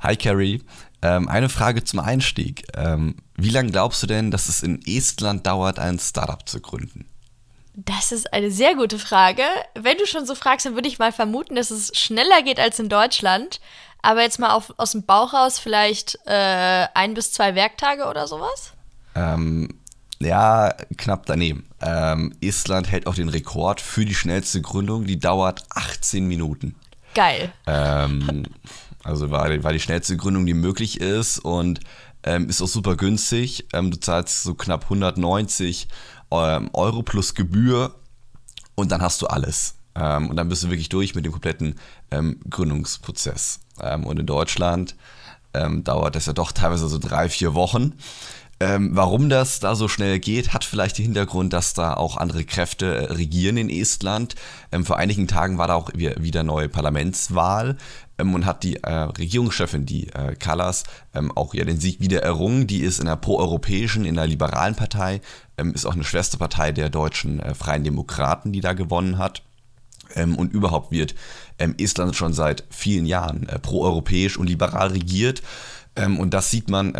Hi Carrie. Ähm, eine Frage zum Einstieg. Ähm, wie lange glaubst du denn, dass es in Estland dauert, ein Startup zu gründen? Das ist eine sehr gute Frage. Wenn du schon so fragst, dann würde ich mal vermuten, dass es schneller geht als in Deutschland. Aber jetzt mal auf, aus dem Bauch raus, vielleicht äh, ein bis zwei Werktage oder sowas? Ähm, ja, knapp daneben. Ähm, Estland hält auch den Rekord für die schnellste Gründung. Die dauert 18 Minuten. Geil. Ähm, also war, war die schnellste Gründung, die möglich ist und ähm, ist auch super günstig. Ähm, du zahlst so knapp 190 ähm, Euro plus Gebühr und dann hast du alles. Ähm, und dann bist du wirklich durch mit dem kompletten ähm, Gründungsprozess. Und in Deutschland dauert das ja doch teilweise so drei, vier Wochen. Ähm, warum das da so schnell geht, hat vielleicht den Hintergrund, dass da auch andere Kräfte äh, regieren in Estland. Ähm, vor einigen Tagen war da auch wieder neue Parlamentswahl ähm, und hat die äh, Regierungschefin, die äh, Kallas, ähm, auch ja den Sieg wieder errungen. Die ist in der proeuropäischen, in der liberalen Partei, ähm, ist auch eine Schwesterpartei der deutschen äh, Freien Demokraten, die da gewonnen hat. Ähm, und überhaupt wird Estland schon seit vielen Jahren äh, proeuropäisch und liberal regiert. und das sieht man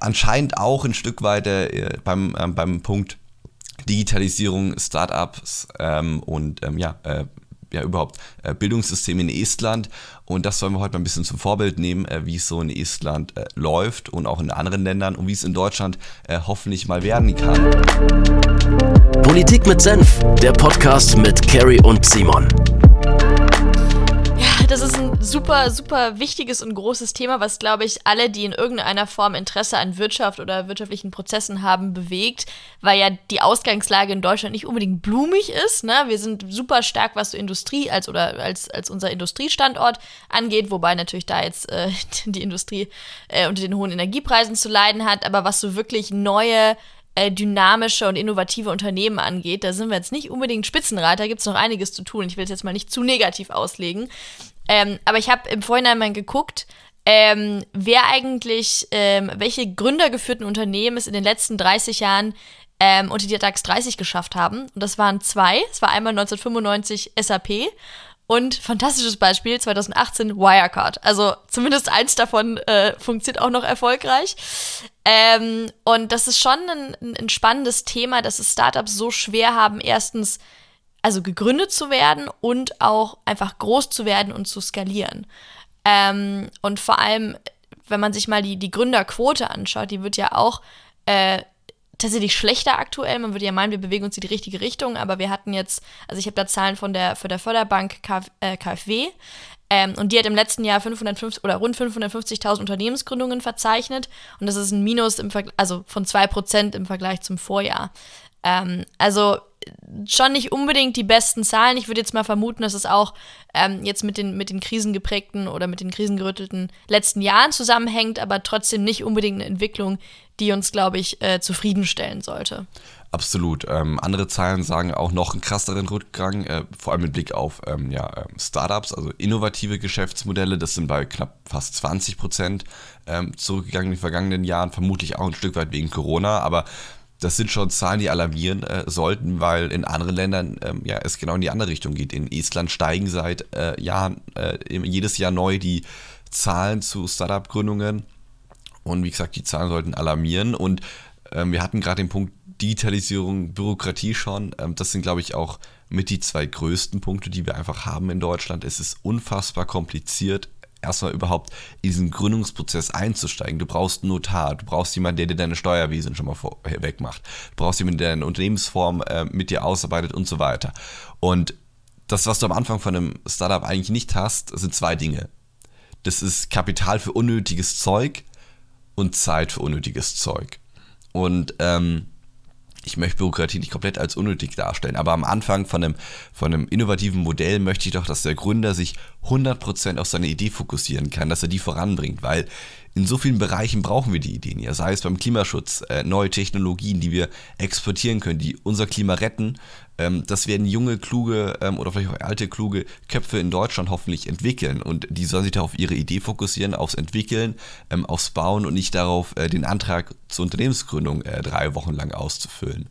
anscheinend auch ein Stück weiter äh, beim, äh, beim Punkt Digitalisierung, Startups ähm, und ähm, ja, äh, ja, überhaupt äh, Bildungssystem in Estland. Und das wollen wir heute mal ein bisschen zum Vorbild nehmen, äh, wie es so in Estland äh, läuft und auch in anderen Ländern und wie es in Deutschland äh, hoffentlich mal werden kann. Politik mit Senf, der Podcast mit Carrie und Simon das ist ein super, super wichtiges und großes Thema, was, glaube ich, alle, die in irgendeiner Form Interesse an Wirtschaft oder wirtschaftlichen Prozessen haben, bewegt, weil ja die Ausgangslage in Deutschland nicht unbedingt blumig ist. Ne? Wir sind super stark, was so Industrie als oder als, als unser Industriestandort angeht, wobei natürlich da jetzt äh, die Industrie äh, unter den hohen Energiepreisen zu leiden hat, aber was so wirklich neue äh, dynamische und innovative Unternehmen angeht. Da sind wir jetzt nicht unbedingt Spitzenreiter, da gibt es noch einiges zu tun. Ich will es jetzt mal nicht zu negativ auslegen. Ähm, aber ich habe im Vorhinein mal geguckt, ähm, wer eigentlich, ähm, welche gründergeführten Unternehmen es in den letzten 30 Jahren ähm, unter die DAX 30 geschafft haben. Und das waren zwei. Es war einmal 1995 SAP und fantastisches Beispiel 2018 Wirecard. Also zumindest eins davon äh, funktioniert auch noch erfolgreich. Ähm, und das ist schon ein, ein spannendes Thema, dass es Startups so schwer haben, erstens also gegründet zu werden und auch einfach groß zu werden und zu skalieren. Ähm, und vor allem, wenn man sich mal die, die Gründerquote anschaut, die wird ja auch äh, tatsächlich schlechter aktuell. Man würde ja meinen, wir bewegen uns in die richtige Richtung, aber wir hatten jetzt, also ich habe da Zahlen von der, von der Förderbank Kf, äh, KfW. Ähm, und die hat im letzten Jahr 550 oder rund 550.000 Unternehmensgründungen verzeichnet. Und das ist ein Minus im also von 2% im Vergleich zum Vorjahr. Ähm, also schon nicht unbedingt die besten Zahlen. Ich würde jetzt mal vermuten, dass es auch ähm, jetzt mit den, mit den krisengeprägten oder mit den krisengerüttelten letzten Jahren zusammenhängt, aber trotzdem nicht unbedingt eine Entwicklung, die uns, glaube ich, äh, zufriedenstellen sollte. Absolut. Ähm, andere Zahlen sagen auch noch einen krasseren Rückgang, äh, vor allem mit Blick auf ähm, ja, ähm, Startups, also innovative Geschäftsmodelle. Das sind bei knapp fast 20 Prozent ähm, zurückgegangen in den vergangenen Jahren, vermutlich auch ein Stück weit wegen Corona. Aber das sind schon Zahlen, die alarmieren äh, sollten, weil in anderen Ländern ähm, ja, es genau in die andere Richtung geht. In Estland steigen seit äh, Jahren äh, jedes Jahr neu die Zahlen zu Startup-Gründungen. Und wie gesagt, die Zahlen sollten alarmieren. Und ähm, wir hatten gerade den Punkt Digitalisierung, Bürokratie schon. Ähm, das sind, glaube ich, auch mit die zwei größten Punkte, die wir einfach haben in Deutschland. Es ist unfassbar kompliziert, erstmal überhaupt in diesen Gründungsprozess einzusteigen. Du brauchst einen Notar, du brauchst jemanden, der dir deine Steuerwesen schon mal wegmacht. Du brauchst jemanden, der deine Unternehmensform äh, mit dir ausarbeitet und so weiter. Und das, was du am Anfang von einem Startup eigentlich nicht hast, sind zwei Dinge. Das ist Kapital für unnötiges Zeug und Zeit für unnötiges Zeug. Und ähm, ich möchte Bürokratie nicht komplett als unnötig darstellen, aber am Anfang von einem, von einem innovativen Modell möchte ich doch, dass der Gründer sich 100% auf seine Idee fokussieren kann, dass er die voranbringt, weil in so vielen Bereichen brauchen wir die Ideen ja, sei es beim Klimaschutz, äh, neue Technologien, die wir exportieren können, die unser Klima retten. Ähm, das werden junge, kluge ähm, oder vielleicht auch alte, kluge Köpfe in Deutschland hoffentlich entwickeln und die sollen sich da auf ihre Idee fokussieren, aufs Entwickeln, ähm, aufs Bauen und nicht darauf, äh, den Antrag zur Unternehmensgründung äh, drei Wochen lang auszufüllen.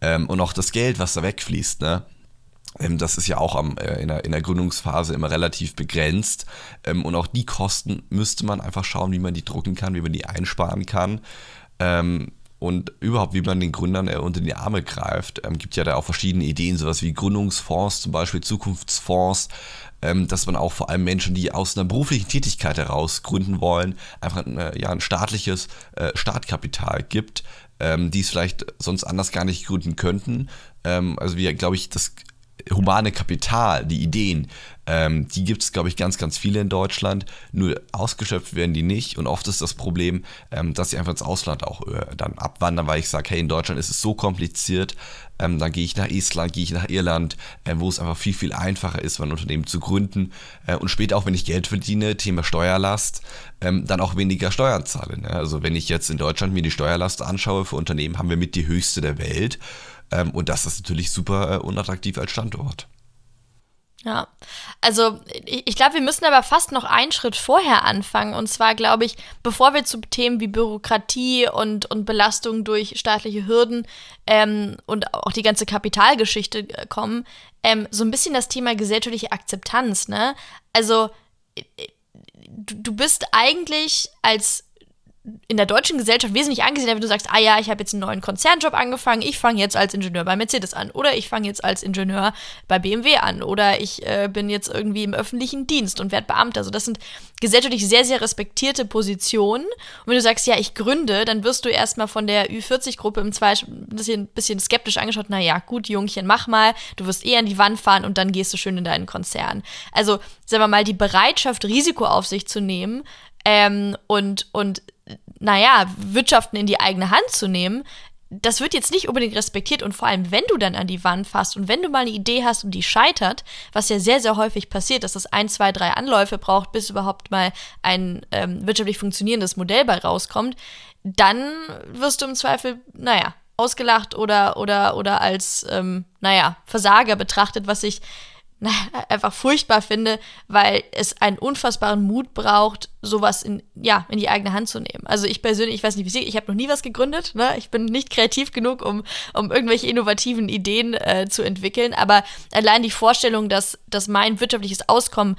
Ähm, und auch das Geld, was da wegfließt, ne? Ähm, das ist ja auch am, äh, in, der, in, der, Gründungsphase immer relativ begrenzt. Ähm, und auch die Kosten müsste man einfach schauen, wie man die drucken kann, wie man die einsparen kann. Ähm, und überhaupt, wie man den Gründern äh, unter die Arme greift. Ähm, gibt ja da auch verschiedene Ideen, sowas wie Gründungsfonds, zum Beispiel Zukunftsfonds, ähm, dass man auch vor allem Menschen, die aus einer beruflichen Tätigkeit heraus gründen wollen, einfach ein, ja, ein staatliches äh, Startkapital gibt, ähm, die es vielleicht sonst anders gar nicht gründen könnten. Ähm, also wir, glaube ich, das humane Kapital, die Ideen, ähm, die gibt es, glaube ich, ganz, ganz viele in Deutschland. Nur ausgeschöpft werden die nicht. Und oft ist das Problem, ähm, dass sie einfach ins Ausland auch äh, dann abwandern, weil ich sage, hey, in Deutschland ist es so kompliziert. Ähm, dann gehe ich nach Estland, gehe ich nach Irland, äh, wo es einfach viel, viel einfacher ist, ein Unternehmen zu gründen. Äh, und später auch, wenn ich Geld verdiene, Thema Steuerlast, ähm, dann auch weniger Steuern zahle. Ne? Also wenn ich jetzt in Deutschland mir die Steuerlast anschaue für Unternehmen, haben wir mit die höchste der Welt. Ähm, und das ist natürlich super äh, unattraktiv als Standort. Ja, also ich glaube, wir müssen aber fast noch einen Schritt vorher anfangen. Und zwar glaube ich, bevor wir zu Themen wie Bürokratie und, und Belastung durch staatliche Hürden ähm, und auch die ganze Kapitalgeschichte äh, kommen, ähm, so ein bisschen das Thema gesellschaftliche Akzeptanz. Ne? Also du bist eigentlich als in der deutschen Gesellschaft wesentlich angesehen, wenn du sagst, ah ja, ich habe jetzt einen neuen Konzernjob angefangen, ich fange jetzt als Ingenieur bei Mercedes an oder ich fange jetzt als Ingenieur bei BMW an oder ich äh, bin jetzt irgendwie im öffentlichen Dienst und werde Beamter. Also das sind gesellschaftlich sehr, sehr respektierte Positionen. Und wenn du sagst, ja, ich gründe, dann wirst du erstmal von der Ü40-Gruppe im Zweifel ein bisschen, bisschen skeptisch angeschaut, naja, gut, Jungchen, mach mal, du wirst eher an die Wand fahren und dann gehst du schön in deinen Konzern. Also, sagen wir mal, die Bereitschaft, Risiko auf sich zu nehmen, ähm, und, und naja, Wirtschaften in die eigene Hand zu nehmen, das wird jetzt nicht unbedingt respektiert. Und vor allem, wenn du dann an die Wand fasst und wenn du mal eine Idee hast und die scheitert, was ja sehr, sehr häufig passiert, dass das ein, zwei, drei Anläufe braucht, bis überhaupt mal ein ähm, wirtschaftlich funktionierendes Modell bei rauskommt, dann wirst du im Zweifel, naja, ausgelacht oder, oder, oder als, ähm, naja, Versager betrachtet, was ich einfach furchtbar finde, weil es einen unfassbaren Mut braucht, sowas in, ja, in die eigene Hand zu nehmen. Also ich persönlich, ich weiß nicht, wie Sie, ich habe noch nie was gegründet, ne? ich bin nicht kreativ genug, um, um irgendwelche innovativen Ideen äh, zu entwickeln, aber allein die Vorstellung, dass, dass mein wirtschaftliches Auskommen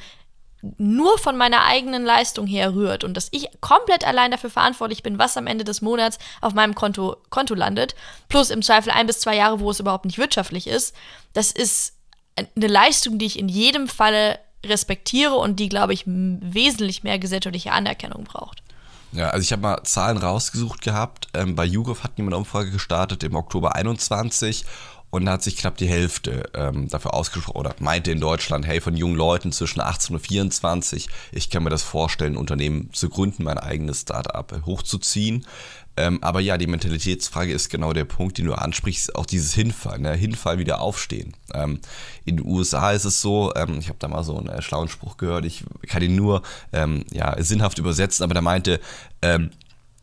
nur von meiner eigenen Leistung her rührt und dass ich komplett allein dafür verantwortlich bin, was am Ende des Monats auf meinem Konto, Konto landet, plus im Zweifel ein bis zwei Jahre, wo es überhaupt nicht wirtschaftlich ist, das ist eine Leistung, die ich in jedem Falle respektiere und die, glaube ich, wesentlich mehr gesellschaftliche Anerkennung braucht. Ja, also ich habe mal Zahlen rausgesucht gehabt. Ähm, bei YouGov hat jemand eine Umfrage gestartet im Oktober 21 und da hat sich knapp die Hälfte ähm, dafür ausgesprochen oder meinte in Deutschland, hey, von jungen Leuten zwischen 18 und 24, ich kann mir das vorstellen, ein Unternehmen zu gründen, mein eigenes Startup hochzuziehen. Ähm, aber ja, die Mentalitätsfrage ist genau der Punkt, den du ansprichst, auch dieses Hinfallen, ne? Hinfall wieder aufstehen. Ähm, in den USA ist es so, ähm, ich habe da mal so einen äh, schlauen Spruch gehört, ich kann ihn nur ähm, ja, sinnhaft übersetzen, aber der meinte, ähm,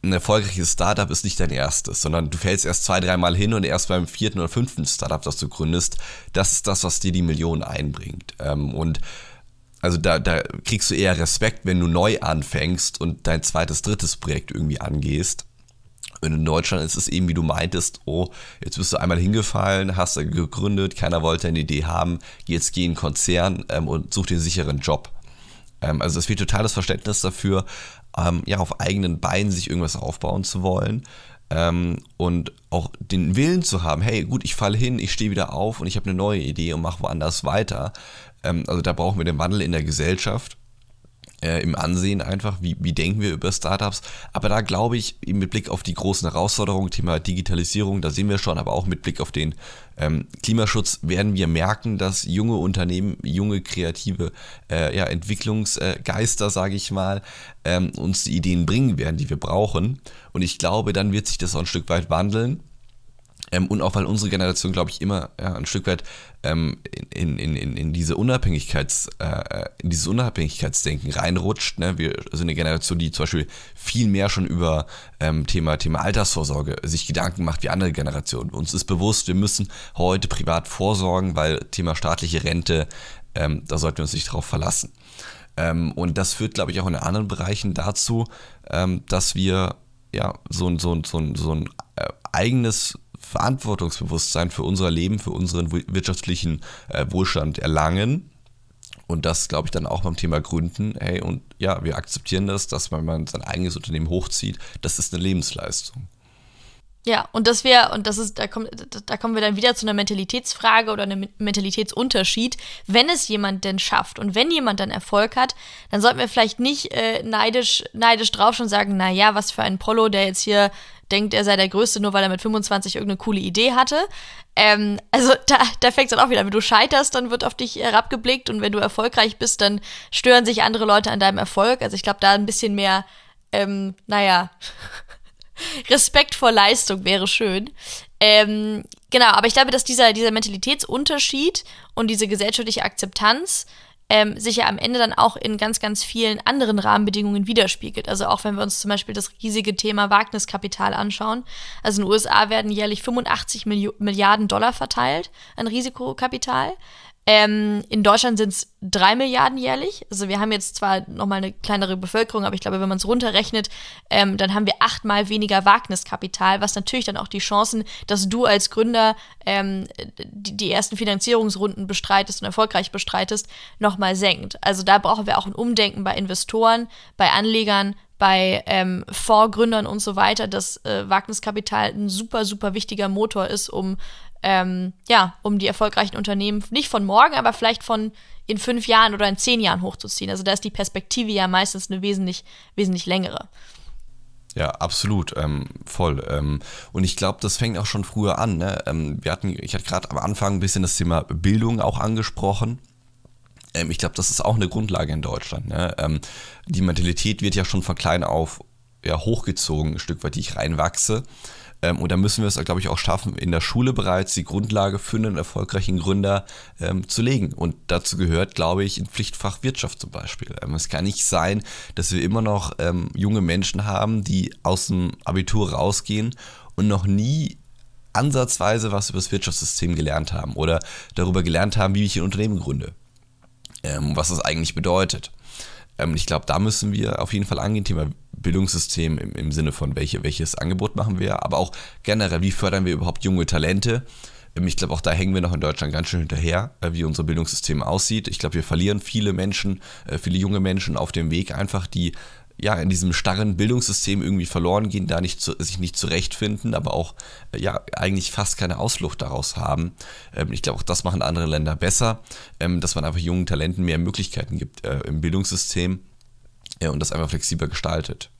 ein erfolgreiches Startup ist nicht dein erstes, sondern du fällst erst zwei, dreimal hin und erst beim vierten oder fünften Startup, das du gründest, das ist das, was dir die Millionen einbringt. Ähm, und also da, da kriegst du eher Respekt, wenn du neu anfängst und dein zweites, drittes Projekt irgendwie angehst und in Deutschland ist es eben, wie du meintest, oh, jetzt bist du einmal hingefallen, hast du gegründet, keiner wollte eine Idee haben, jetzt geh in Konzern ähm, und such dir einen sicheren Job. Ähm, also es fehlt totales Verständnis dafür, ähm, ja, auf eigenen Beinen sich irgendwas aufbauen zu wollen. Ähm, und auch den Willen zu haben, hey, gut, ich falle hin, ich stehe wieder auf und ich habe eine neue Idee und mache woanders weiter. Ähm, also da brauchen wir den Wandel in der Gesellschaft äh, im Ansehen einfach, wie, wie denken wir über Startups. Aber da glaube ich, mit Blick auf die großen Herausforderungen, Thema Digitalisierung, da sehen wir schon, aber auch mit Blick auf den ähm, Klimaschutz werden wir merken, dass junge Unternehmen, junge kreative äh, ja, Entwicklungsgeister, sage ich mal, ähm, uns die Ideen bringen werden, die wir brauchen. Und ich glaube, dann wird sich das auch ein Stück weit wandeln. Ähm, und auch weil unsere Generation, glaube ich, immer ja, ein Stück weit ähm, in, in, in, in, diese Unabhängigkeits, äh, in dieses Unabhängigkeitsdenken reinrutscht. Ne? Wir sind eine Generation, die zum Beispiel viel mehr schon über ähm, Thema, Thema Altersvorsorge sich Gedanken macht wie andere Generationen. Uns ist bewusst, wir müssen heute privat vorsorgen, weil Thema staatliche Rente, ähm, da sollten wir uns nicht drauf verlassen. Ähm, und das führt, glaube ich, auch in anderen Bereichen dazu, ähm, dass wir ja so ein, so so so ein äh, eigenes Verantwortungsbewusstsein für unser Leben, für unseren wirtschaftlichen äh, Wohlstand erlangen. Und das glaube ich dann auch beim Thema Gründen. Hey, und ja, wir akzeptieren das, dass wenn man sein eigenes Unternehmen hochzieht, das ist eine Lebensleistung. Ja, und das wäre, und das ist, da, kommt, da kommen wir dann wieder zu einer Mentalitätsfrage oder einem Mentalitätsunterschied. Wenn es jemand denn schafft und wenn jemand dann Erfolg hat, dann sollten wir vielleicht nicht äh, neidisch, neidisch drauf schon sagen, naja, was für ein Polo, der jetzt hier denkt, er sei der Größte, nur weil er mit 25 irgendeine coole Idee hatte. Ähm, also da, da fängt es dann auch wieder. Wenn du scheiterst, dann wird auf dich herabgeblickt und wenn du erfolgreich bist, dann stören sich andere Leute an deinem Erfolg. Also ich glaube, da ein bisschen mehr, ähm, naja, Respekt vor Leistung wäre schön. Ähm, genau, aber ich glaube, dass dieser, dieser Mentalitätsunterschied und diese gesellschaftliche Akzeptanz ähm, sich ja am Ende dann auch in ganz, ganz vielen anderen Rahmenbedingungen widerspiegelt. Also auch wenn wir uns zum Beispiel das riesige Thema Wagniskapital anschauen. Also in den USA werden jährlich 85 Milliarden Dollar verteilt an Risikokapital. Ähm, in Deutschland sind es drei Milliarden jährlich. Also wir haben jetzt zwar nochmal eine kleinere Bevölkerung, aber ich glaube, wenn man es runterrechnet, ähm, dann haben wir achtmal weniger Wagniskapital, was natürlich dann auch die Chancen, dass du als Gründer ähm, die, die, ersten Finanzierungsrunden bestreitest und erfolgreich bestreitest, nochmal senkt. Also da brauchen wir auch ein Umdenken bei Investoren, bei Anlegern, bei ähm, Vorgründern und so weiter, dass äh, Wagniskapital ein super, super wichtiger Motor ist, um ähm, ja, um die erfolgreichen Unternehmen nicht von morgen, aber vielleicht von in fünf Jahren oder in zehn Jahren hochzuziehen. Also da ist die Perspektive ja meistens eine wesentlich, wesentlich längere. Ja, absolut, ähm, voll. Ähm, und ich glaube, das fängt auch schon früher an. Ne? Ähm, wir hatten, ich hatte gerade am Anfang ein bisschen das Thema Bildung auch angesprochen. Ähm, ich glaube, das ist auch eine Grundlage in Deutschland. Ne? Ähm, die Mentalität wird ja schon von klein auf ja, hochgezogen, ein Stück weit, die ich reinwachse. Ähm, und da müssen wir es, glaube ich, auch schaffen, in der Schule bereits die Grundlage für einen erfolgreichen Gründer ähm, zu legen. Und dazu gehört, glaube ich, ein Pflichtfach Wirtschaft zum Beispiel. Ähm, es kann nicht sein, dass wir immer noch ähm, junge Menschen haben, die aus dem Abitur rausgehen und noch nie ansatzweise was über das Wirtschaftssystem gelernt haben oder darüber gelernt haben, wie ich ein Unternehmen gründe. Ähm, was das eigentlich bedeutet. Ähm, ich glaube, da müssen wir auf jeden Fall angehen, Thema Bildungssystem im, im Sinne von, welche, welches Angebot machen wir, aber auch generell, wie fördern wir überhaupt junge Talente. Ähm, ich glaube, auch da hängen wir noch in Deutschland ganz schön hinterher, äh, wie unser Bildungssystem aussieht. Ich glaube, wir verlieren viele Menschen, äh, viele junge Menschen auf dem Weg einfach, die ja in diesem starren Bildungssystem irgendwie verloren gehen, da nicht zu, sich nicht zurechtfinden, aber auch äh, ja eigentlich fast keine Ausflucht daraus haben. Ähm, ich glaube, auch das machen andere Länder besser, dass man einfach jungen Talenten mehr Möglichkeiten gibt im Bildungssystem ja, und das einfach flexibler gestaltet.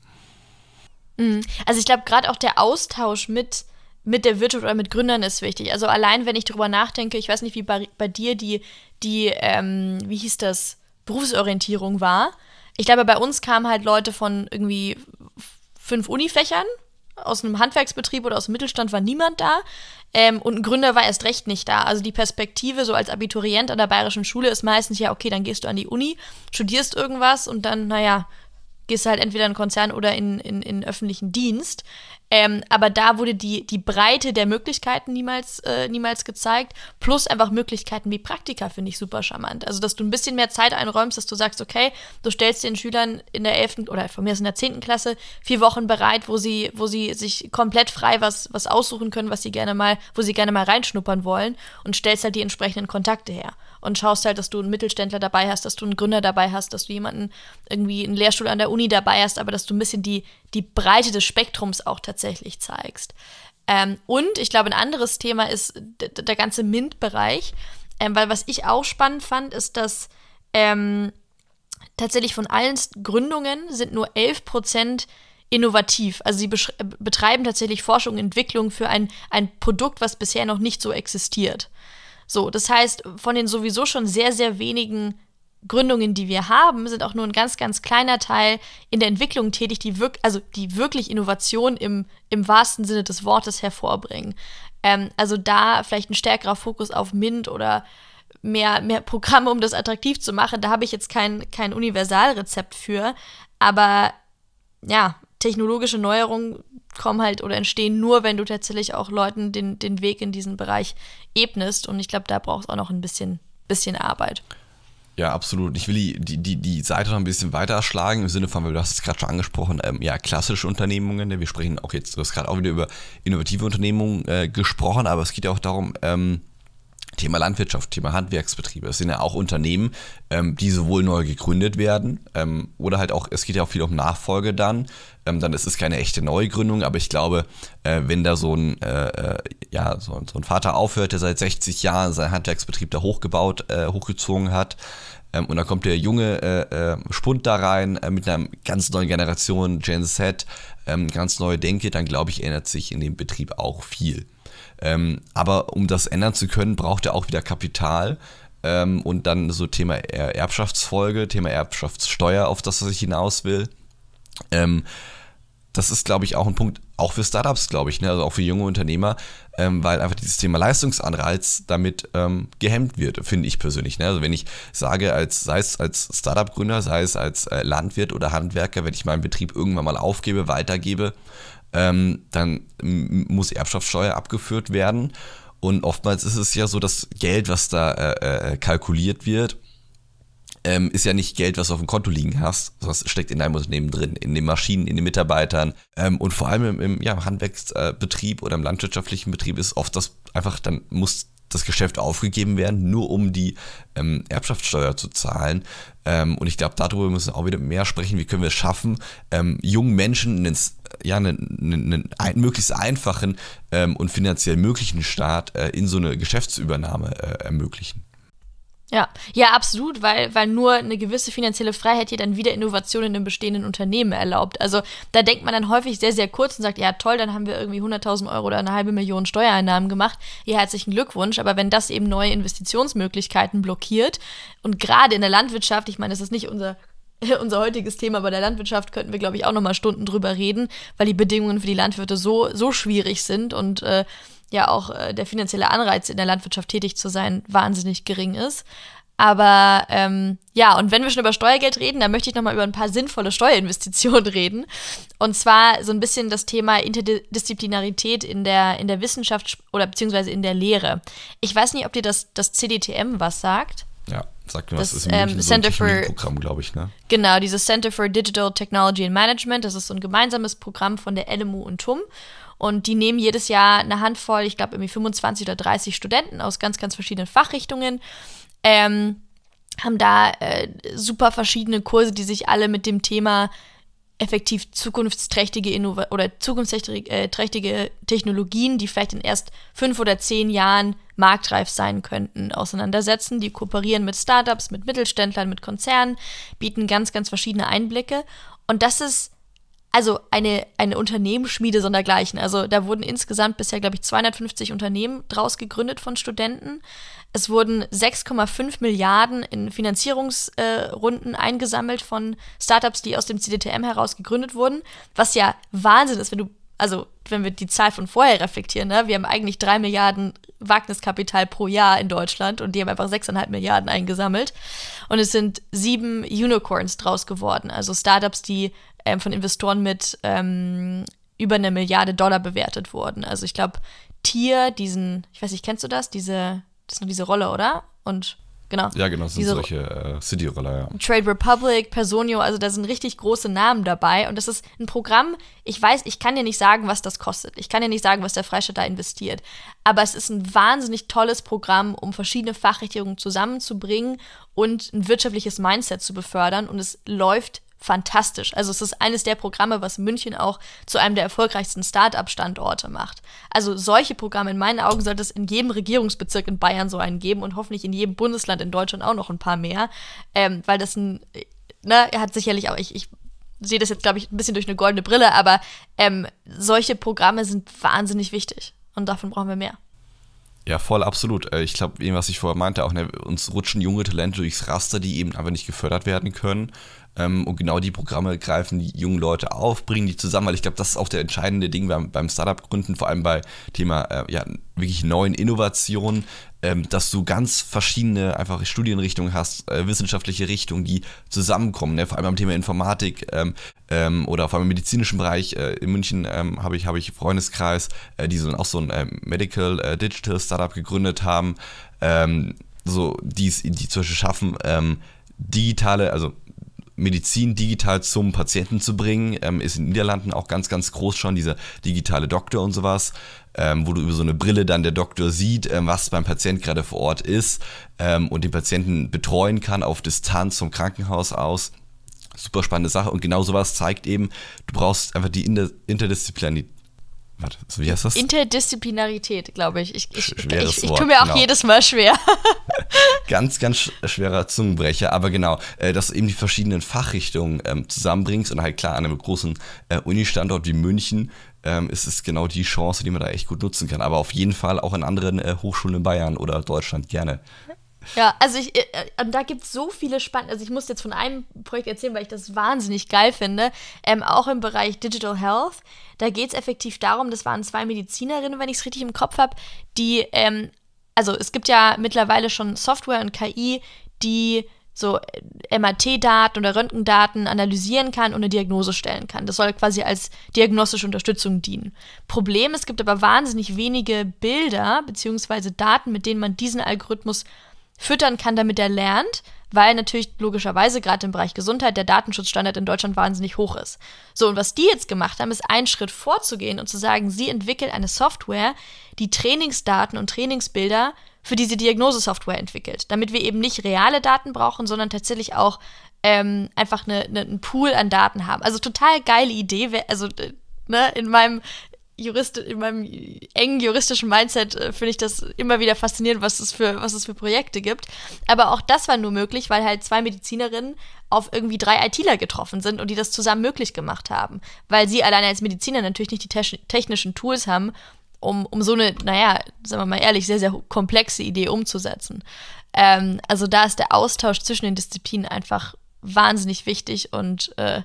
Mhm. Also ich glaube, gerade auch der Austausch mit, mit der Wirtschaft oder mit Gründern ist wichtig. Also allein, wenn ich darüber nachdenke, ich weiß nicht, wie bei, bei dir die, die ähm, wie hieß das, Berufsorientierung war. Ich glaube, bei uns kamen halt Leute von irgendwie fünf Unifächern. Aus einem Handwerksbetrieb oder aus dem Mittelstand war niemand da. Ähm, und ein Gründer war erst recht nicht da. Also die Perspektive so als Abiturient an der bayerischen Schule ist meistens ja, okay, dann gehst du an die Uni, studierst irgendwas und dann, naja, gehst du halt entweder in einen Konzern oder in, in, in öffentlichen Dienst. Ähm, aber da wurde die, die Breite der Möglichkeiten niemals, äh, niemals gezeigt. Plus einfach Möglichkeiten wie Praktika finde ich super charmant. Also, dass du ein bisschen mehr Zeit einräumst, dass du sagst, okay, du stellst den Schülern in der 11. oder von mir aus in der 10. Klasse vier Wochen bereit, wo sie, wo sie sich komplett frei was, was aussuchen können, was sie gerne mal, wo sie gerne mal reinschnuppern wollen und stellst halt die entsprechenden Kontakte her und schaust halt, dass du einen Mittelständler dabei hast, dass du einen Gründer dabei hast, dass du jemanden irgendwie einen Lehrstuhl an der Uni dabei hast, aber dass du ein bisschen die, die Breite des Spektrums auch tatsächlich zeigst. Ähm, und ich glaube, ein anderes Thema ist der ganze MINT-Bereich, ähm, weil was ich auch spannend fand, ist, dass ähm, tatsächlich von allen Gründungen sind nur 11 Prozent innovativ. Also sie betreiben tatsächlich Forschung und Entwicklung für ein, ein Produkt, was bisher noch nicht so existiert. So, das heißt, von den sowieso schon sehr, sehr wenigen Gründungen, die wir haben, sind auch nur ein ganz, ganz kleiner Teil in der Entwicklung tätig, die, wirk also die wirklich Innovation im, im wahrsten Sinne des Wortes hervorbringen. Ähm, also da vielleicht ein stärkerer Fokus auf MINT oder mehr, mehr Programme, um das attraktiv zu machen. Da habe ich jetzt kein, kein Universalrezept für. Aber ja, technologische Neuerungen kommen halt oder entstehen nur, wenn du tatsächlich auch Leuten den, den Weg in diesen Bereich ebnest. Und ich glaube, da brauchst du auch noch ein bisschen, bisschen Arbeit. Ja, absolut. Ich will die, die, die, die Seite noch ein bisschen weiter schlagen, im Sinne von, weil du hast es gerade schon angesprochen, ähm, ja, klassische Unternehmungen. Ne? Wir sprechen auch jetzt, du hast gerade auch wieder über innovative Unternehmungen äh, gesprochen, aber es geht ja auch darum, ähm, Thema Landwirtschaft, Thema Handwerksbetriebe. Es sind ja auch Unternehmen, ähm, die sowohl neu gegründet werden ähm, oder halt auch, es geht ja auch viel um Nachfolge dann. Ähm, dann ist es keine echte Neugründung, aber ich glaube, äh, wenn da so ein, äh, äh ja, so, so, ein Vater aufhört, der seit 60 Jahren seinen Handwerksbetrieb da hochgebaut, äh, hochgezogen hat, ähm, und dann kommt der junge äh, äh, Spund da rein mit einer ganz neuen Generation, Gen Z, ähm, ganz neue Denke, dann glaube ich, ändert sich in dem Betrieb auch viel. Ähm, aber um das ändern zu können, braucht er auch wieder Kapital. Ähm, und dann so Thema Erbschaftsfolge, Thema Erbschaftssteuer, auf das, was ich hinaus will. Ähm, das ist, glaube ich, auch ein Punkt, auch für Startups, glaube ich, ne? also auch für junge Unternehmer, ähm, weil einfach dieses Thema Leistungsanreiz damit ähm, gehemmt wird, finde ich persönlich. Ne? Also wenn ich sage, als, sei es als Startup-Gründer, sei es als äh, Landwirt oder Handwerker, wenn ich meinen Betrieb irgendwann mal aufgebe, weitergebe, ähm, dann muss Erbschaftssteuer abgeführt werden. Und oftmals ist es ja so, dass Geld, was da äh, äh, kalkuliert wird, ähm, ist ja nicht Geld, was du auf dem Konto liegen hast, sondern es steckt in deinem Unternehmen drin, in den Maschinen, in den Mitarbeitern. Ähm, und vor allem im, im ja, Handwerksbetrieb oder im landwirtschaftlichen Betrieb ist oft das einfach, dann muss das Geschäft aufgegeben werden, nur um die ähm, Erbschaftssteuer zu zahlen. Ähm, und ich glaube, darüber müssen wir auch wieder mehr sprechen. Wie können wir es schaffen, ähm, jungen Menschen einen, ja, einen möglichst einfachen ähm, und finanziell möglichen Start äh, in so eine Geschäftsübernahme äh, ermöglichen? Ja, ja, absolut, weil, weil nur eine gewisse finanzielle Freiheit dir dann wieder Innovationen in bestehenden Unternehmen erlaubt. Also da denkt man dann häufig sehr, sehr kurz und sagt, ja toll, dann haben wir irgendwie 100.000 Euro oder eine halbe Million Steuereinnahmen gemacht. Ja, herzlichen Glückwunsch. Aber wenn das eben neue Investitionsmöglichkeiten blockiert und gerade in der Landwirtschaft, ich meine, das ist nicht unser unser heutiges Thema bei der Landwirtschaft könnten wir, glaube ich, auch nochmal Stunden drüber reden, weil die Bedingungen für die Landwirte so, so schwierig sind und äh, ja auch äh, der finanzielle Anreiz in der Landwirtschaft tätig zu sein wahnsinnig gering ist. Aber ähm, ja, und wenn wir schon über Steuergeld reden, dann möchte ich nochmal über ein paar sinnvolle Steuerinvestitionen reden. Und zwar so ein bisschen das Thema Interdisziplinarität in der, in der Wissenschaft oder beziehungsweise in der Lehre. Ich weiß nicht, ob dir das, das CDTM was sagt. Ja, sagt mir was. Das ist ähm, so ein for, Programm, glaube ich, ne? Genau, dieses Center for Digital Technology and Management. Das ist so ein gemeinsames Programm von der LMU und TUM. Und die nehmen jedes Jahr eine Handvoll, ich glaube irgendwie 25 oder 30 Studenten aus ganz, ganz verschiedenen Fachrichtungen. Ähm, haben da äh, super verschiedene Kurse, die sich alle mit dem Thema effektiv zukunftsträchtige Innova oder zukunftsträchtige Technologien, die vielleicht in erst fünf oder zehn Jahren marktreif sein könnten, auseinandersetzen. Die kooperieren mit Startups, mit Mittelständlern, mit Konzernen, bieten ganz, ganz verschiedene Einblicke. Und das ist also eine, eine Unternehmensschmiede sondergleichen. Also da wurden insgesamt bisher, glaube ich, 250 Unternehmen draus gegründet von Studenten. Es wurden 6,5 Milliarden in Finanzierungsrunden äh, eingesammelt von Startups, die aus dem CDTM heraus gegründet wurden, was ja Wahnsinn ist, wenn du, also wenn wir die Zahl von vorher reflektieren, ne? wir haben eigentlich 3 Milliarden Wagniskapital pro Jahr in Deutschland und die haben einfach 6,5 Milliarden eingesammelt. Und es sind sieben Unicorns draus geworden, also Startups, die ähm, von Investoren mit ähm, über eine Milliarde Dollar bewertet wurden. Also ich glaube, Tier, diesen, ich weiß nicht, kennst du das? Diese, das ist nur diese Rolle, oder? Und genau. Ja, genau, das sind diese, solche äh, City-Roller, ja. Trade Republic, Personio, also da sind richtig große Namen dabei. Und das ist ein Programm, ich weiß, ich kann dir nicht sagen, was das kostet. Ich kann dir nicht sagen, was der Freistaat da investiert. Aber es ist ein wahnsinnig tolles Programm, um verschiedene Fachrichtungen zusammenzubringen und ein wirtschaftliches Mindset zu befördern. Und es läuft fantastisch. Also es ist eines der Programme, was München auch zu einem der erfolgreichsten Start-up-Standorte macht. Also solche Programme in meinen Augen sollte es in jedem Regierungsbezirk in Bayern so einen geben und hoffentlich in jedem Bundesland in Deutschland auch noch ein paar mehr, ähm, weil das ein, ne, er hat sicherlich auch, ich, ich sehe das jetzt glaube ich ein bisschen durch eine goldene Brille, aber ähm, solche Programme sind wahnsinnig wichtig und davon brauchen wir mehr. Ja, voll, absolut. Äh, ich glaube, was ich vorher meinte, auch ne, uns rutschen junge Talente durchs Raster, die eben einfach nicht gefördert werden können. Ähm, und genau die Programme greifen die jungen Leute auf, bringen die zusammen, weil ich glaube, das ist auch der entscheidende Ding beim, beim Startup-Gründen, vor allem bei Thema äh, ja, wirklich neuen Innovationen, ähm, dass du ganz verschiedene einfach Studienrichtungen hast, äh, wissenschaftliche Richtungen, die zusammenkommen, ne? vor allem beim Thema Informatik ähm, ähm, oder vor allem im medizinischen Bereich. Äh, in München ähm, habe ich, hab ich Freundeskreis, äh, die so, auch so ein äh, Medical äh, Digital Startup gegründet haben. Ähm, so, die es die zum Beispiel schaffen, ähm, digitale, also Medizin digital zum Patienten zu bringen, ähm, ist in den Niederlanden auch ganz, ganz groß schon, dieser digitale Doktor und sowas, ähm, wo du über so eine Brille dann der Doktor sieht, ähm, was beim Patient gerade vor Ort ist ähm, und den Patienten betreuen kann auf Distanz vom Krankenhaus aus. Super spannende Sache und genau sowas zeigt eben, du brauchst einfach die Inter Interdisziplinarität Warte, wie heißt das? Interdisziplinarität, glaube ich. Ich, ich, ich, ich tue mir auch genau. jedes Mal schwer. ganz, ganz schwerer Zungenbrecher, aber genau, äh, dass du eben die verschiedenen Fachrichtungen ähm, zusammenbringst und halt klar an einem großen äh, Uni-Standort wie München ähm, ist es genau die Chance, die man da echt gut nutzen kann. Aber auf jeden Fall auch in anderen äh, Hochschulen in Bayern oder Deutschland gerne. Ja, also ich, äh, äh da gibt es so viele spannende, also ich muss jetzt von einem Projekt erzählen, weil ich das wahnsinnig geil finde, ähm, auch im Bereich Digital Health. Da geht es effektiv darum, das waren zwei Medizinerinnen, wenn ich es richtig im Kopf habe, die, ähm, also es gibt ja mittlerweile schon Software und KI, die so äh, MRT-Daten oder Röntgendaten analysieren kann und eine Diagnose stellen kann. Das soll quasi als diagnostische Unterstützung dienen. Problem, es gibt aber wahnsinnig wenige Bilder bzw. Daten, mit denen man diesen Algorithmus füttern kann, damit er lernt, weil natürlich logischerweise gerade im Bereich Gesundheit der Datenschutzstandard in Deutschland wahnsinnig hoch ist. So, und was die jetzt gemacht haben, ist einen Schritt vorzugehen und zu sagen, sie entwickeln eine Software, die Trainingsdaten und Trainingsbilder für diese Diagnosesoftware entwickelt, damit wir eben nicht reale Daten brauchen, sondern tatsächlich auch ähm, einfach eine, eine, einen Pool an Daten haben. Also total geile Idee. Also äh, ne, in meinem Jurist, in meinem engen juristischen Mindset äh, finde ich das immer wieder faszinierend, was es, für, was es für Projekte gibt. Aber auch das war nur möglich, weil halt zwei Medizinerinnen auf irgendwie drei ITler getroffen sind und die das zusammen möglich gemacht haben. Weil sie alleine als Mediziner natürlich nicht die technischen Tools haben, um, um so eine, naja, sagen wir mal ehrlich, sehr, sehr komplexe Idee umzusetzen. Ähm, also da ist der Austausch zwischen den Disziplinen einfach wahnsinnig wichtig und äh,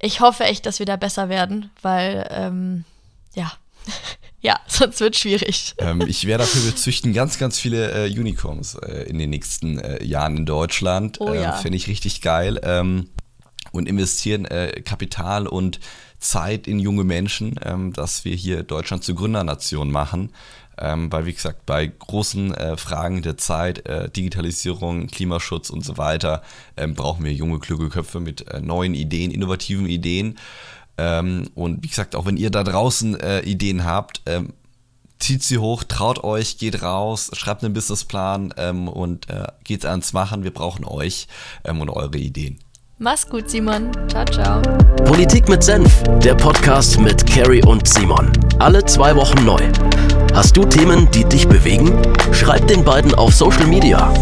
ich hoffe echt, dass wir da besser werden, weil ähm, ja. ja, sonst wird es schwierig. Ähm, ich wäre dafür, wir züchten ganz, ganz viele äh, Unicorns äh, in den nächsten äh, Jahren in Deutschland. Oh, ja. Ähm, Finde ich richtig geil. Ähm, und investieren äh, Kapital und Zeit in junge Menschen, ähm, dass wir hier Deutschland zur Gründernation machen. Ähm, weil, wie gesagt, bei großen äh, Fragen der Zeit, äh, Digitalisierung, Klimaschutz und so weiter, ähm, brauchen wir junge, kluge Köpfe mit neuen Ideen, innovativen Ideen. Ähm, und wie gesagt, auch wenn ihr da draußen äh, Ideen habt, ähm, zieht sie hoch, traut euch, geht raus, schreibt einen Businessplan ähm, und äh, geht ans Machen. Wir brauchen euch ähm, und eure Ideen. Mach's gut, Simon. Ciao, ciao. Politik mit Senf, der Podcast mit Carrie und Simon. Alle zwei Wochen neu. Hast du Themen, die dich bewegen? Schreib den beiden auf Social Media.